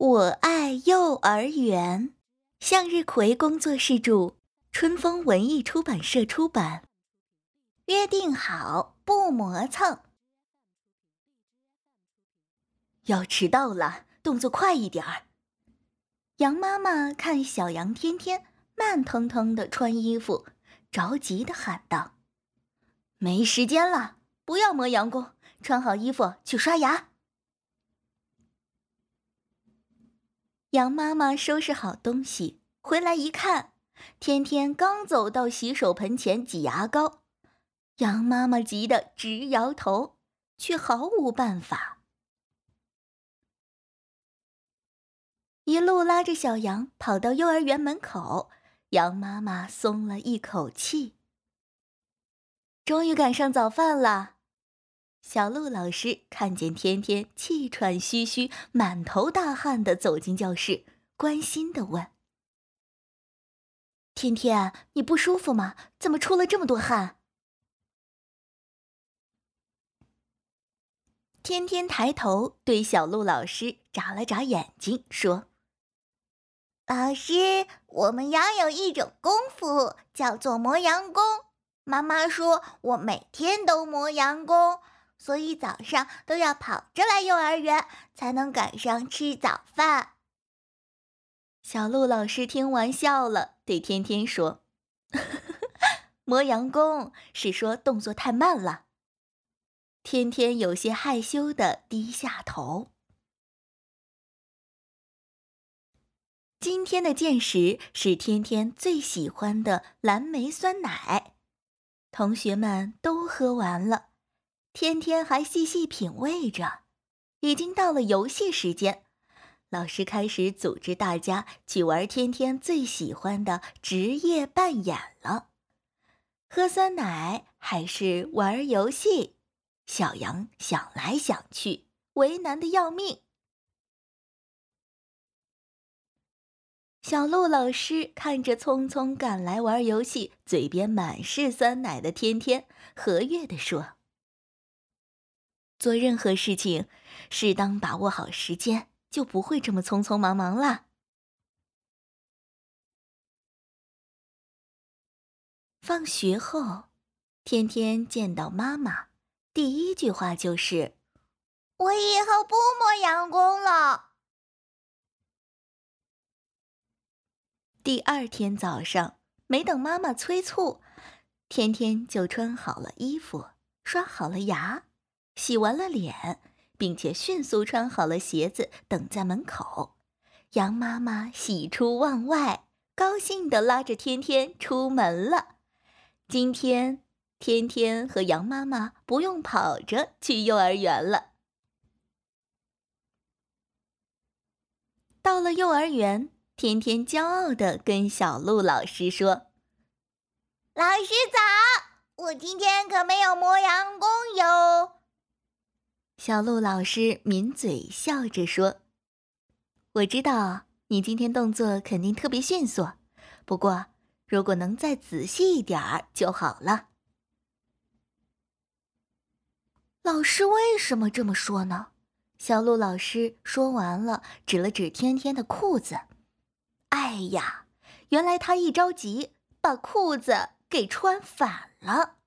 我爱幼儿园，向日葵工作室著，春风文艺出版社出版。约定好不磨蹭。要迟到了，动作快一点儿。羊妈妈看小羊天天慢腾腾的穿衣服，着急的喊道：“没时间了，不要磨洋工，穿好衣服去刷牙。”羊妈妈收拾好东西回来一看，天天刚走到洗手盆前挤牙膏，羊妈妈急得直摇头，却毫无办法。一路拉着小羊跑到幼儿园门口，羊妈妈松了一口气，终于赶上早饭了。小鹿老师看见天天气喘吁吁、满头大汗的走进教室，关心的问：“天天，你不舒服吗？怎么出了这么多汗？”天天抬头对小鹿老师眨了眨眼睛，说：“老师，我们羊有一种功夫，叫做磨洋工。妈妈说我每天都磨洋工。”所以早上都要跑着来幼儿园，才能赶上吃早饭。小鹿老师听完笑了，对天天说：“ 磨洋工是说动作太慢了。”天天有些害羞的低下头。今天的见识是天天最喜欢的蓝莓酸奶，同学们都喝完了。天天还细细品味着，已经到了游戏时间，老师开始组织大家去玩天天最喜欢的职业扮演了。喝酸奶还是玩游戏？小羊想来想去，为难的要命。小鹿老师看着匆匆赶来玩游戏、嘴边满是酸奶的天天，和悦地说。做任何事情，适当把握好时间，就不会这么匆匆忙忙了。放学后，天天见到妈妈，第一句话就是：“我以后不磨洋工了。”第二天早上，没等妈妈催促，天天就穿好了衣服，刷好了牙。洗完了脸，并且迅速穿好了鞋子，等在门口。羊妈妈喜出望外，高兴地拉着天天出门了。今天，天天和羊妈妈不用跑着去幼儿园了。到了幼儿园，天天骄傲地跟小鹿老师说：“老师早，我今天可没有磨洋工哟。”小鹿老师抿嘴笑着说：“我知道你今天动作肯定特别迅速，不过如果能再仔细一点儿就好了。”老师为什么这么说呢？小鹿老师说完了，指了指天天的裤子。哎呀，原来他一着急把裤子给穿反了。